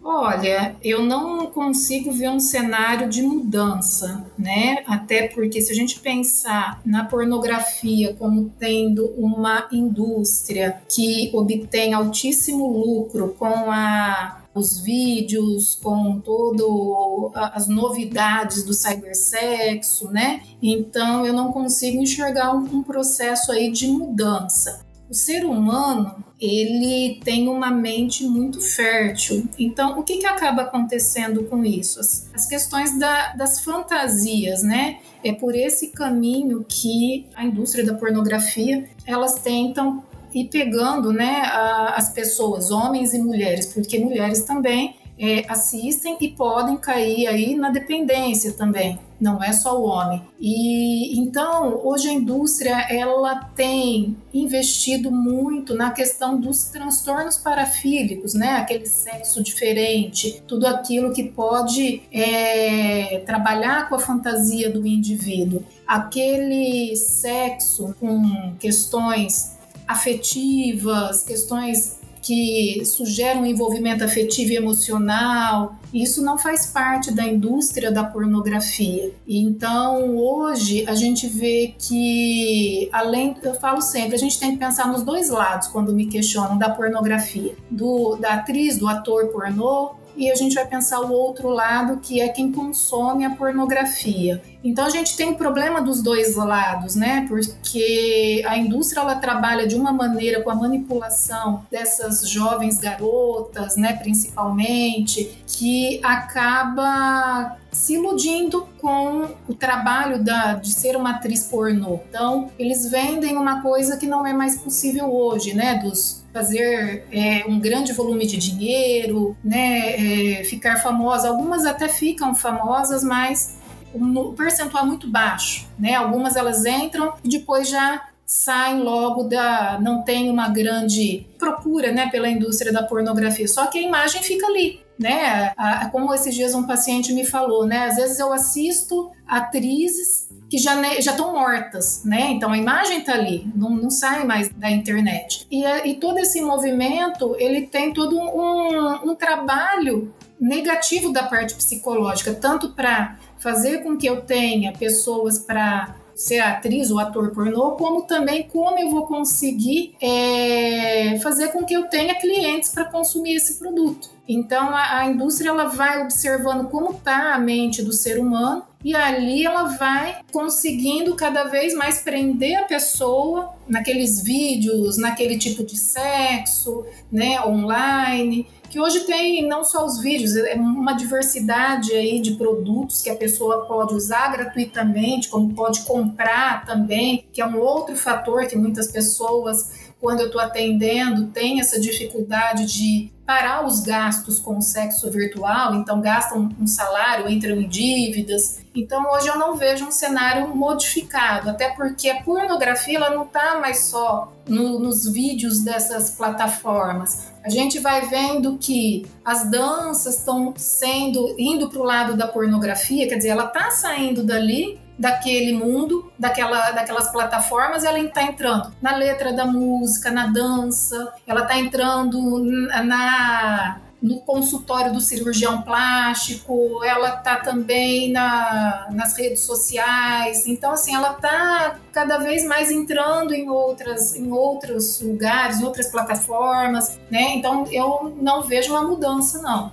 Olha, eu não consigo ver um cenário de mudança, né? Até porque se a gente pensar na pornografia como tendo uma indústria que obtém altíssimo lucro com a os vídeos, com todo as novidades do cybersexo, né? Então eu não consigo enxergar um, um processo aí de mudança. O ser humano, ele tem uma mente muito fértil. Então, o que, que acaba acontecendo com isso? As, as questões da, das fantasias, né? É por esse caminho que a indústria da pornografia, elas tentam ir pegando né, a, as pessoas, homens e mulheres, porque mulheres também é, assistem e podem cair aí na dependência também. Não é só o homem. E então hoje a indústria ela tem investido muito na questão dos transtornos parafílicos, né? Aquele sexo diferente, tudo aquilo que pode é, trabalhar com a fantasia do indivíduo. Aquele sexo com questões afetivas, questões que sugerem um envolvimento afetivo e emocional. Isso não faz parte da indústria da pornografia. Então, hoje, a gente vê que, além, eu falo sempre, a gente tem que pensar nos dois lados quando me questionam da pornografia: do, da atriz, do ator pornô e a gente vai pensar o outro lado, que é quem consome a pornografia. Então a gente tem um problema dos dois lados, né? Porque a indústria ela trabalha de uma maneira com a manipulação dessas jovens garotas, né, principalmente, que acaba se iludindo com o trabalho da, de ser uma atriz pornô. Então, eles vendem uma coisa que não é mais possível hoje, né? Dos fazer é, um grande volume de dinheiro, né? É, ficar famosa. Algumas até ficam famosas, mas o percentual é muito baixo, né? Algumas elas entram e depois já saem logo da não tem uma grande procura, né, pela indústria da pornografia. Só que a imagem fica ali, né? A, como esses dias um paciente me falou, né? Às vezes eu assisto atrizes que já já estão mortas, né? Então a imagem está ali, não, não sai mais da internet. E, e todo esse movimento ele tem todo um, um trabalho negativo da parte psicológica, tanto para fazer com que eu tenha pessoas para ser atriz ou ator pornô, como também como eu vou conseguir é, fazer com que eu tenha clientes para consumir esse produto. Então a, a, indústria ela vai observando como está a mente do ser humano e ali ela vai conseguindo cada vez mais prender a pessoa naqueles vídeos, naquele tipo de sexo, né, online que hoje tem não só os vídeos, é uma diversidade aí de produtos que a pessoa pode usar gratuitamente, como pode comprar também, que é um outro fator que muitas pessoas quando eu estou atendendo, tem essa dificuldade de parar os gastos com o sexo virtual, então gastam um salário, entram em dívidas. Então hoje eu não vejo um cenário modificado, até porque a pornografia ela não está mais só no, nos vídeos dessas plataformas. A gente vai vendo que as danças estão sendo indo para o lado da pornografia, quer dizer, ela está saindo dali daquele mundo, daquela, daquelas plataformas, ela está entrando na letra da música, na dança, ela está entrando na no consultório do cirurgião plástico, ela está também na, nas redes sociais. Então, assim, ela está cada vez mais entrando em outras, em outros lugares, outras plataformas, né? Então, eu não vejo uma mudança, não.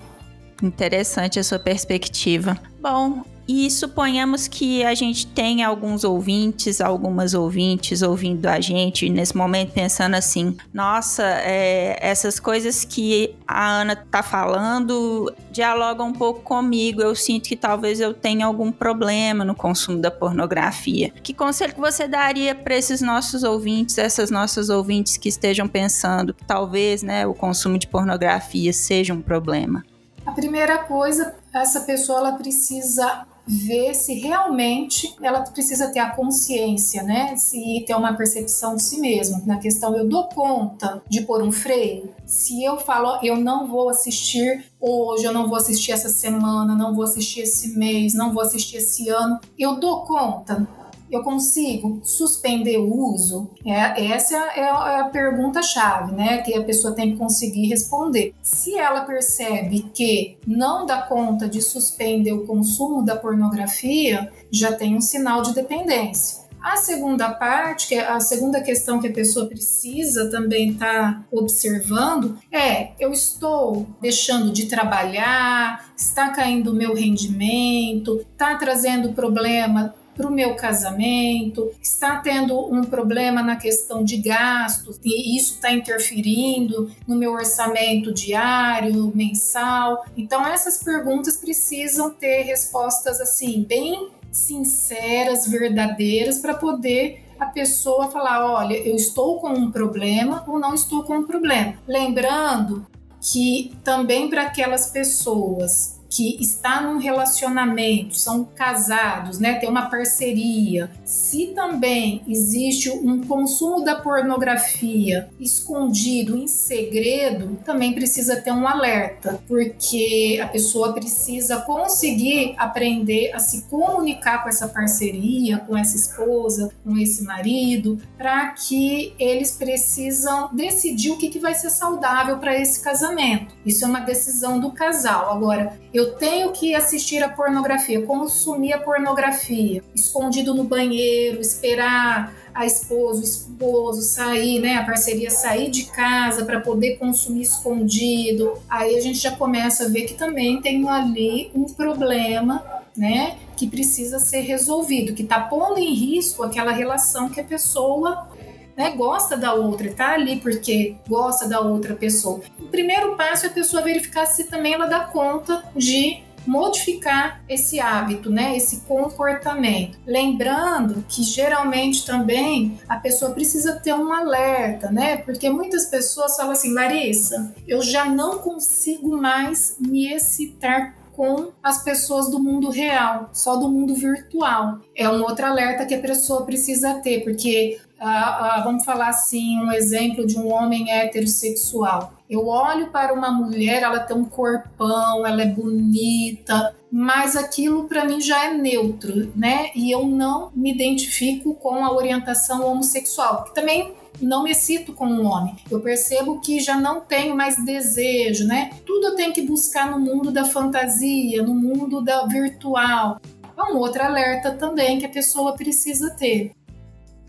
Interessante a sua perspectiva. Bom, e suponhamos que a gente tem alguns ouvintes, algumas ouvintes ouvindo a gente nesse momento pensando assim: nossa, é, essas coisas que a Ana tá falando dialogam um pouco comigo. Eu sinto que talvez eu tenha algum problema no consumo da pornografia. Que conselho que você daria para esses nossos ouvintes, essas nossas ouvintes que estejam pensando que talvez né, o consumo de pornografia seja um problema? A primeira coisa, essa pessoa ela precisa ver se realmente ela precisa ter a consciência, né? Se ter uma percepção de si mesma. Na questão, eu dou conta de pôr um freio? Se eu falo, eu não vou assistir hoje, eu não vou assistir essa semana, não vou assistir esse mês, não vou assistir esse ano, eu dou conta? Eu consigo suspender o uso? É, essa é, é a pergunta-chave, né? Que a pessoa tem que conseguir responder. Se ela percebe que não dá conta de suspender o consumo da pornografia, já tem um sinal de dependência. A segunda parte, que é a segunda questão que a pessoa precisa também estar tá observando é: eu estou deixando de trabalhar, está caindo o meu rendimento, está trazendo problema para o meu casamento, está tendo um problema na questão de gastos e isso está interferindo no meu orçamento diário, mensal. Então essas perguntas precisam ter respostas assim bem sinceras, verdadeiras para poder a pessoa falar, olha, eu estou com um problema ou não estou com um problema. Lembrando que também para aquelas pessoas que está num relacionamento, são casados, né, tem uma parceria, se também existe um consumo da pornografia escondido em segredo, também precisa ter um alerta, porque a pessoa precisa conseguir aprender a se comunicar com essa parceria, com essa esposa, com esse marido, para que eles precisam decidir o que, que vai ser saudável para esse casamento. Isso é uma decisão do casal. Agora, eu eu tenho que assistir a pornografia, consumir a pornografia, escondido no banheiro, esperar a esposa, o esposo sair, né, a parceria sair de casa para poder consumir escondido. Aí a gente já começa a ver que também tem ali um problema, né, que precisa ser resolvido, que está pondo em risco aquela relação que a pessoa né, gosta da outra, está ali porque gosta da outra pessoa. O primeiro passo é a pessoa verificar se também ela dá conta de modificar esse hábito, né, esse comportamento. Lembrando que geralmente também a pessoa precisa ter um alerta, né? Porque muitas pessoas falam assim, Larissa, eu já não consigo mais me excitar com as pessoas do mundo real, só do mundo virtual. É um outro alerta que a pessoa precisa ter, porque ah, ah, vamos falar assim, um exemplo de um homem heterossexual. Eu olho para uma mulher, ela tem um corpão, ela é bonita, mas aquilo para mim já é neutro, né? E eu não me identifico com a orientação homossexual, que também não me excito com um homem. Eu percebo que já não tenho mais desejo, né? Tudo eu tenho que buscar no mundo da fantasia, no mundo da virtual. É um outro alerta também que a pessoa precisa ter.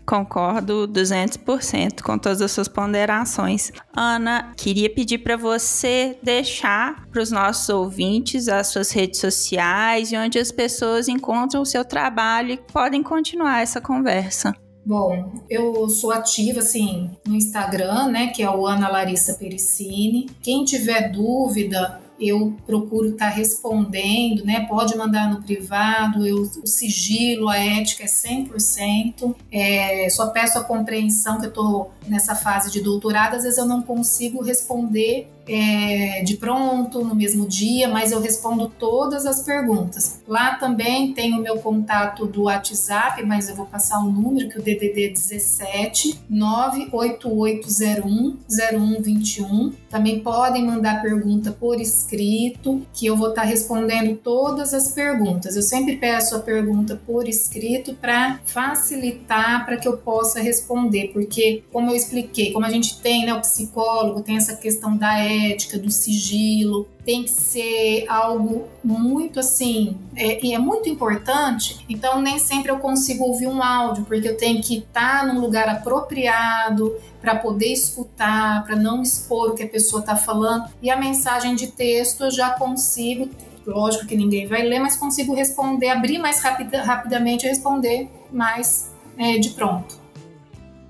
Concordo 200% com todas as suas ponderações. Ana, queria pedir para você deixar para os nossos ouvintes as suas redes sociais e onde as pessoas encontram o seu trabalho e podem continuar essa conversa. Bom, eu sou ativa assim no Instagram, né, que é o Ana Larissa Pericini. Quem tiver dúvida eu procuro estar tá respondendo, né? Pode mandar no privado, eu, o sigilo, a ética é 100%. É, só peço a compreensão que eu estou nessa fase de doutorado, às vezes eu não consigo responder é, de pronto, no mesmo dia, mas eu respondo todas as perguntas. Lá também tem o meu contato do WhatsApp, mas eu vou passar o número, que é o DDD 17 98801 0121. Também podem mandar pergunta por escrito, que eu vou estar respondendo todas as perguntas. Eu sempre peço a pergunta por escrito para facilitar para que eu possa responder, porque como eu expliquei, como a gente tem, né, o psicólogo tem essa questão da ética, do sigilo, tem que ser algo muito assim, é, e é muito importante, então nem sempre eu consigo ouvir um áudio, porque eu tenho que estar tá num lugar apropriado para poder escutar, para não expor o que a pessoa está falando, e a mensagem de texto eu já consigo lógico que ninguém vai ler, mas consigo responder, abrir mais rapida, rapidamente e responder mais é, de pronto.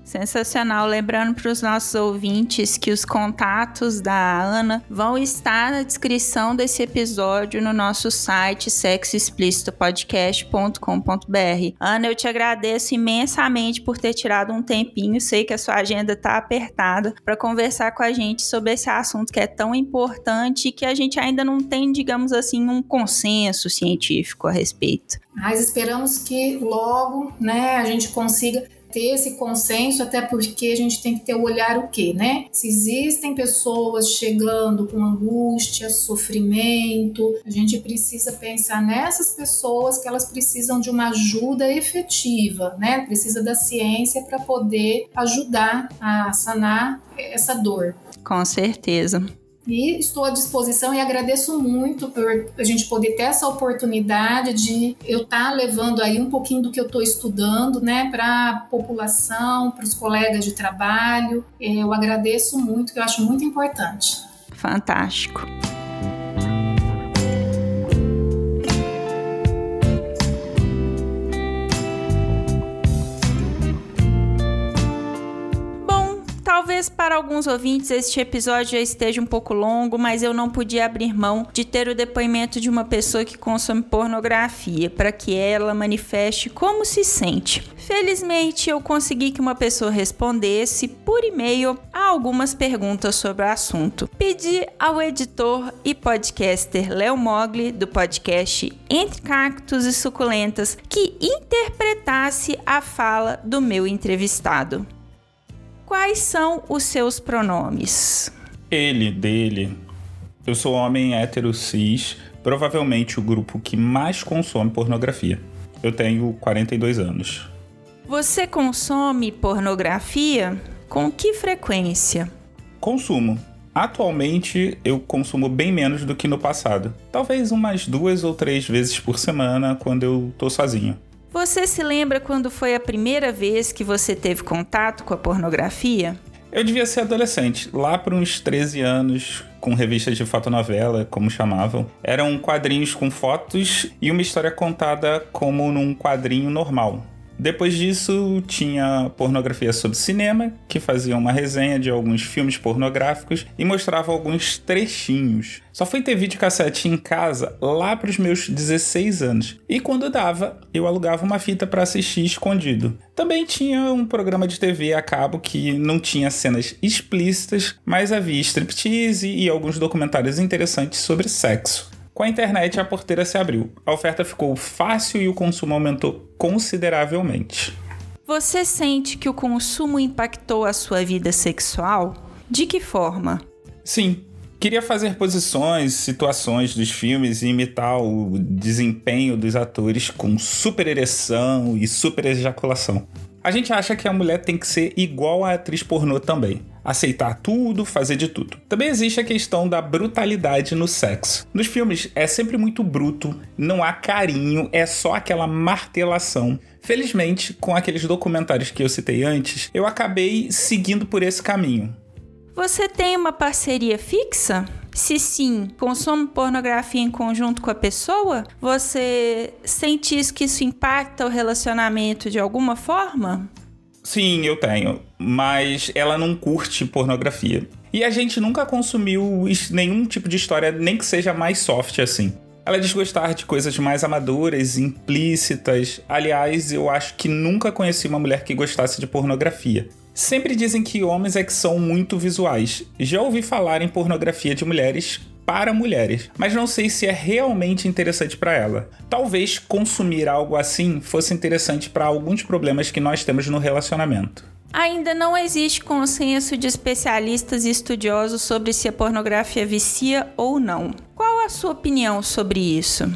Sensacional. Lembrando para os nossos ouvintes que os contatos da Ana vão estar na descrição desse episódio no nosso site sexoexplicitopodcast.com.br. Ana, eu te agradeço imensamente por ter tirado um tempinho. Sei que a sua agenda está apertada para conversar com a gente sobre esse assunto que é tão importante e que a gente ainda não tem, digamos assim, um consenso científico a respeito. Mas esperamos que logo, né, a gente consiga ter esse consenso, até porque a gente tem que ter o olhar o quê, né? Se existem pessoas chegando com angústia, sofrimento, a gente precisa pensar nessas pessoas que elas precisam de uma ajuda efetiva, né? Precisa da ciência para poder ajudar a sanar essa dor. Com certeza. E estou à disposição e agradeço muito por a gente poder ter essa oportunidade de eu estar tá levando aí um pouquinho do que eu estou estudando, né, para a população, para os colegas de trabalho. Eu agradeço muito, que eu acho muito importante. Fantástico. Talvez para alguns ouvintes este episódio já esteja um pouco longo, mas eu não podia abrir mão de ter o depoimento de uma pessoa que consome pornografia para que ela manifeste como se sente. Felizmente, eu consegui que uma pessoa respondesse por e-mail a algumas perguntas sobre o assunto. Pedi ao editor e podcaster Léo Mogli, do podcast Entre Cactos e Suculentas, que interpretasse a fala do meu entrevistado. Quais são os seus pronomes? Ele, dele. Eu sou homem hétero cis, provavelmente o grupo que mais consome pornografia. Eu tenho 42 anos. Você consome pornografia? Com que frequência? Consumo. Atualmente eu consumo bem menos do que no passado. Talvez umas duas ou três vezes por semana quando eu tô sozinho. Você se lembra quando foi a primeira vez que você teve contato com a pornografia? Eu devia ser adolescente, lá por uns 13 anos, com revistas de fotonovela, como chamavam. Eram quadrinhos com fotos e uma história contada como num quadrinho normal. Depois disso, tinha pornografia sobre cinema, que fazia uma resenha de alguns filmes pornográficos e mostrava alguns trechinhos. Só fui ter videocassete em casa lá para os meus 16 anos. E quando dava, eu alugava uma fita para assistir escondido. Também tinha um programa de TV a cabo que não tinha cenas explícitas, mas havia striptease e alguns documentários interessantes sobre sexo. Com a internet, a porteira se abriu. A oferta ficou fácil e o consumo aumentou consideravelmente. Você sente que o consumo impactou a sua vida sexual? De que forma? Sim. Queria fazer posições, situações dos filmes e imitar o desempenho dos atores com super ereção e super ejaculação. A gente acha que a mulher tem que ser igual à atriz pornô também aceitar tudo, fazer de tudo. Também existe a questão da brutalidade no sexo. Nos filmes é sempre muito bruto, não há carinho, é só aquela martelação. Felizmente, com aqueles documentários que eu citei antes, eu acabei seguindo por esse caminho. Você tem uma parceria fixa? Se sim, consome pornografia em conjunto com a pessoa? Você sente isso que isso impacta o relacionamento de alguma forma? Sim, eu tenho. Mas ela não curte pornografia. E a gente nunca consumiu nenhum tipo de história, nem que seja mais soft assim. Ela diz gostar de coisas mais amadoras, implícitas. Aliás, eu acho que nunca conheci uma mulher que gostasse de pornografia. Sempre dizem que homens é que são muito visuais. Já ouvi falar em pornografia de mulheres para mulheres, mas não sei se é realmente interessante para ela. Talvez consumir algo assim fosse interessante para alguns problemas que nós temos no relacionamento. Ainda não existe consenso de especialistas e estudiosos sobre se a pornografia vicia ou não. Qual a sua opinião sobre isso?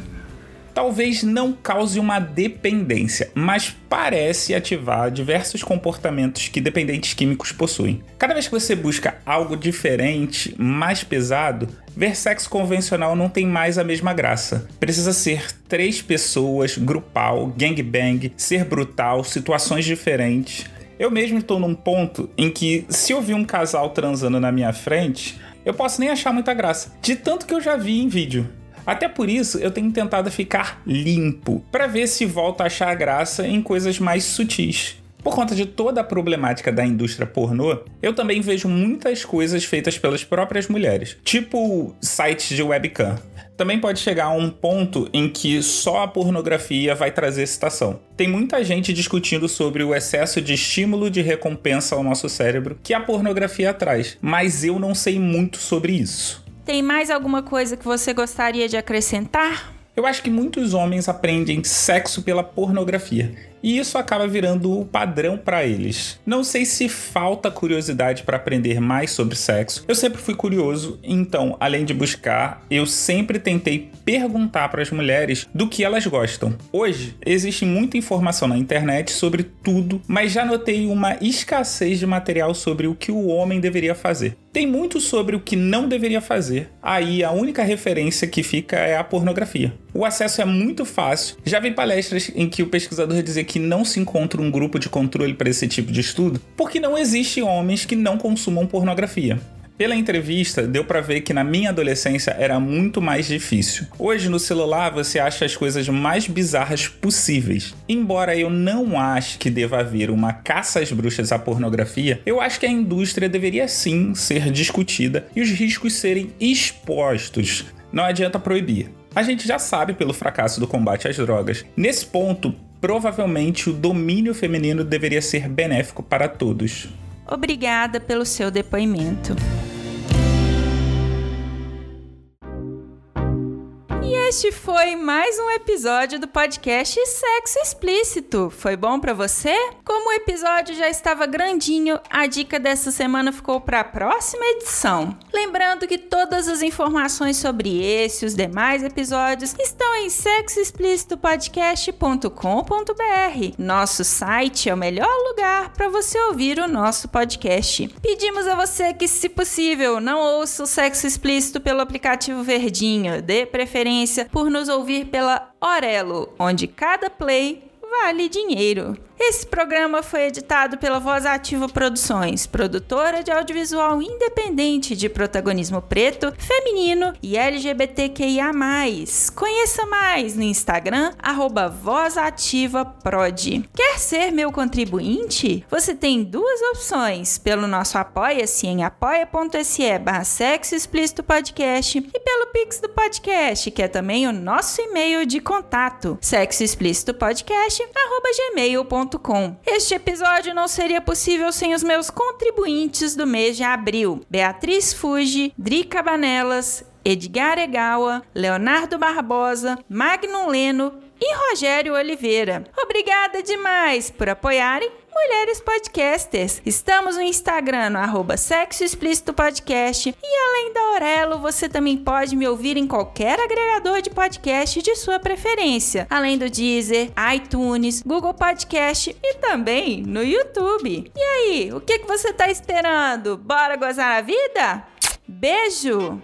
Talvez não cause uma dependência, mas parece ativar diversos comportamentos que dependentes químicos possuem. Cada vez que você busca algo diferente, mais pesado, ver sexo convencional não tem mais a mesma graça. Precisa ser três pessoas, grupal, gangbang, ser brutal, situações diferentes. Eu mesmo estou num ponto em que, se eu vi um casal transando na minha frente, eu posso nem achar muita graça, de tanto que eu já vi em vídeo. Até por isso, eu tenho tentado ficar limpo, para ver se volto a achar graça em coisas mais sutis. Por conta de toda a problemática da indústria pornô, eu também vejo muitas coisas feitas pelas próprias mulheres, tipo sites de webcam. Também pode chegar a um ponto em que só a pornografia vai trazer excitação. Tem muita gente discutindo sobre o excesso de estímulo de recompensa ao nosso cérebro que a pornografia traz, mas eu não sei muito sobre isso. Tem mais alguma coisa que você gostaria de acrescentar? Eu acho que muitos homens aprendem sexo pela pornografia e isso acaba virando o padrão para eles. Não sei se falta curiosidade para aprender mais sobre sexo. Eu sempre fui curioso, então, além de buscar, eu sempre tentei perguntar para as mulheres do que elas gostam. Hoje existe muita informação na internet sobre tudo, mas já notei uma escassez de material sobre o que o homem deveria fazer. Tem muito sobre o que não deveria fazer. Aí a única referência que fica é a pornografia. O acesso é muito fácil. Já vi palestras em que o pesquisador dizia que não se encontra um grupo de controle para esse tipo de estudo, porque não existe homens que não consumam pornografia. Pela entrevista, deu para ver que na minha adolescência era muito mais difícil. Hoje no celular você acha as coisas mais bizarras possíveis. Embora eu não ache que deva haver uma caça às bruxas à pornografia, eu acho que a indústria deveria sim ser discutida e os riscos serem expostos. Não adianta proibir. A gente já sabe pelo fracasso do combate às drogas. Nesse ponto, provavelmente o domínio feminino deveria ser benéfico para todos. Obrigada pelo seu depoimento. Este foi mais um episódio do podcast Sexo Explícito. Foi bom para você? Como o episódio já estava grandinho, a dica dessa semana ficou para a próxima edição. Lembrando que todas as informações sobre esse e os demais episódios estão em sexoexplicitopodcast.com.br. Nosso site é o melhor lugar para você ouvir o nosso podcast. Pedimos a você que, se possível, não ouça o Sexo Explícito pelo aplicativo Verdinho, dê preferência por nos ouvir pela Orelo, onde cada play vale dinheiro. Esse programa foi editado pela Voz Ativa Produções, produtora de audiovisual independente de protagonismo preto, feminino e LGBTQIA+. Conheça mais no Instagram, VozAtivaProd. Quer ser meu contribuinte? Você tem duas opções, pelo nosso Apoia-se em apoia.se barra Sexo Explícito Podcast e pelo Pix do podcast, que é também o nosso e-mail de contato, sexoexplicitopodcast, arroba este episódio não seria possível sem os meus contribuintes do mês de abril: Beatriz Fuji, Drica Banelas, Edgar Egawa, Leonardo Barbosa, Magnum Leno e Rogério Oliveira. Obrigada demais por apoiarem Mulheres Podcasters. Estamos no Instagram, no arroba Sexo Explícito Podcast. E além da Aurelo, você também pode me ouvir em qualquer agregador de podcast de sua preferência. Além do Deezer, iTunes, Google Podcast e também no YouTube. E aí, o que, que você está esperando? Bora gozar a vida? Beijo!